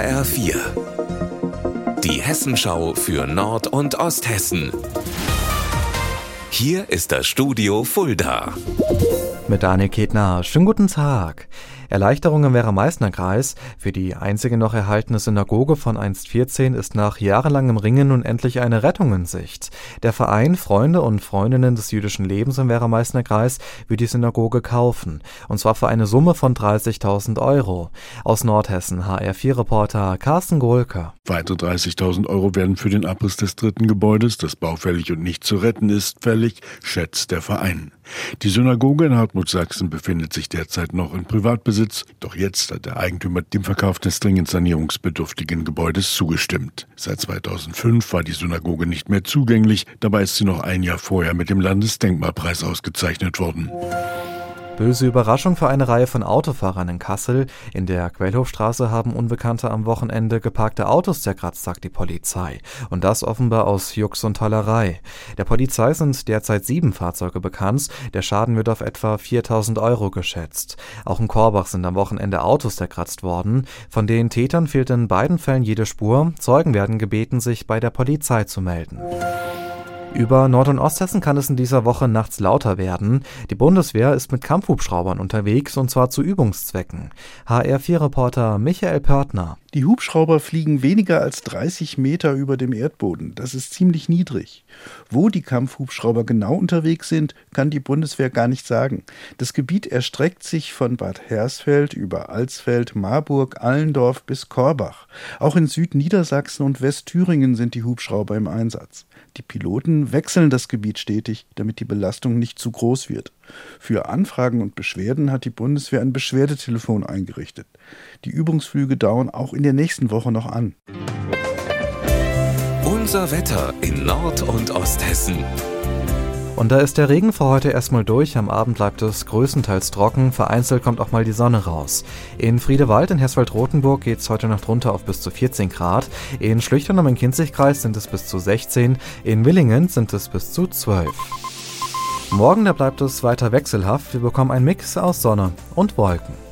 HR4. Die Hessenschau für Nord- und Osthessen. Hier ist das Studio Fulda. Mit Daniel Ketner. Schönen guten Tag. Erleichterung im Werra-Meißner Kreis. Für die einzige noch erhaltene Synagoge von einst 14 ist nach jahrelangem Ringen nun endlich eine Rettung in Sicht. Der Verein Freunde und Freundinnen des jüdischen Lebens im Werra-Meißner Kreis will die Synagoge kaufen. Und zwar für eine Summe von 30.000 Euro. Aus Nordhessen HR4-Reporter Carsten Gohlke. Weitere 30.000 Euro werden für den Abriss des dritten Gebäudes, das baufällig und nicht zu retten ist, fällig, schätzt der Verein. Die Synagoge in Hartmut-Sachsen befindet sich derzeit noch in Privatbesitz, doch jetzt hat der Eigentümer dem Verkauf des dringend sanierungsbedürftigen Gebäudes zugestimmt. Seit 2005 war die Synagoge nicht mehr zugänglich, dabei ist sie noch ein Jahr vorher mit dem Landesdenkmalpreis ausgezeichnet worden. Böse Überraschung für eine Reihe von Autofahrern in Kassel. In der Quellhofstraße haben Unbekannte am Wochenende geparkte Autos zerkratzt, sagt die Polizei. Und das offenbar aus Jux und Tollerei. Der Polizei sind derzeit sieben Fahrzeuge bekannt. Der Schaden wird auf etwa 4000 Euro geschätzt. Auch in Korbach sind am Wochenende Autos zerkratzt worden. Von den Tätern fehlt in beiden Fällen jede Spur. Zeugen werden gebeten, sich bei der Polizei zu melden. Über Nord- und Osthessen kann es in dieser Woche nachts lauter werden. Die Bundeswehr ist mit Kampfhubschraubern unterwegs und zwar zu Übungszwecken. HR4-Reporter Michael Pörtner. Die Hubschrauber fliegen weniger als 30 Meter über dem Erdboden. Das ist ziemlich niedrig. Wo die Kampfhubschrauber genau unterwegs sind, kann die Bundeswehr gar nicht sagen. Das Gebiet erstreckt sich von Bad Hersfeld über Alsfeld, Marburg, Allendorf bis Korbach. Auch in Südniedersachsen und Westthüringen sind die Hubschrauber im Einsatz. Die Piloten wechseln das Gebiet stetig, damit die Belastung nicht zu groß wird. Für Anfragen und Beschwerden hat die Bundeswehr ein Beschwerdetelefon eingerichtet. Die Übungsflüge dauern auch in der nächsten Woche noch an. Unser Wetter in Nord- und Osthessen. Und da ist der Regen für heute erstmal durch. Am Abend bleibt es größtenteils trocken. Vereinzelt kommt auch mal die Sonne raus. In Friedewald in Hersfeld-Rotenburg geht es heute Nacht runter auf bis zu 14 Grad. In Schlüchtern am Kinzigkreis sind es bis zu 16. In Willingen sind es bis zu 12. Morgen, da bleibt es weiter wechselhaft. Wir bekommen einen Mix aus Sonne und Wolken.